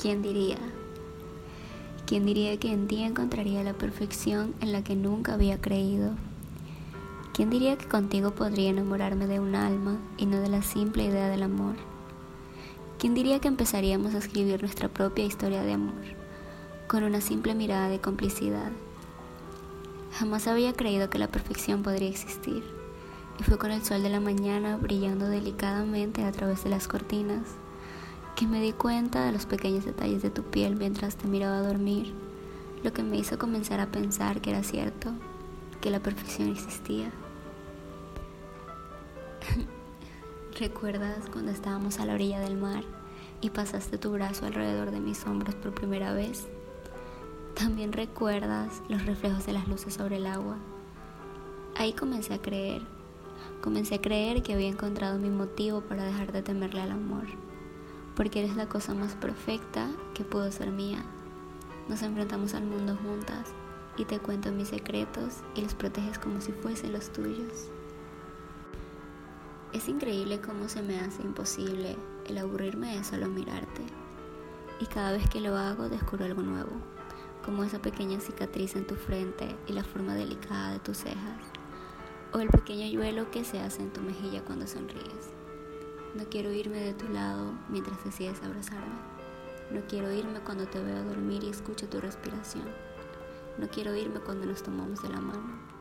¿Quién diría? ¿Quién diría que en ti encontraría la perfección en la que nunca había creído? ¿Quién diría que contigo podría enamorarme de un alma y no de la simple idea del amor? ¿Quién diría que empezaríamos a escribir nuestra propia historia de amor, con una simple mirada de complicidad? Jamás había creído que la perfección podría existir, y fue con el sol de la mañana brillando delicadamente a través de las cortinas que me di cuenta de los pequeños detalles de tu piel mientras te miraba dormir, lo que me hizo comenzar a pensar que era cierto, que la perfección existía. ¿Recuerdas cuando estábamos a la orilla del mar y pasaste tu brazo alrededor de mis hombros por primera vez? También recuerdas los reflejos de las luces sobre el agua. Ahí comencé a creer, comencé a creer que había encontrado mi motivo para dejar de temerle al amor porque eres la cosa más perfecta que pudo ser mía. Nos enfrentamos al mundo juntas y te cuento mis secretos y los proteges como si fuesen los tuyos. Es increíble cómo se me hace imposible el aburrirme de solo mirarte. Y cada vez que lo hago descubro algo nuevo, como esa pequeña cicatriz en tu frente y la forma delicada de tus cejas, o el pequeño yuelo que se hace en tu mejilla cuando sonríes. No quiero irme de tu lado mientras decides abrazarme. No quiero irme cuando te veo dormir y escucho tu respiración. No quiero irme cuando nos tomamos de la mano.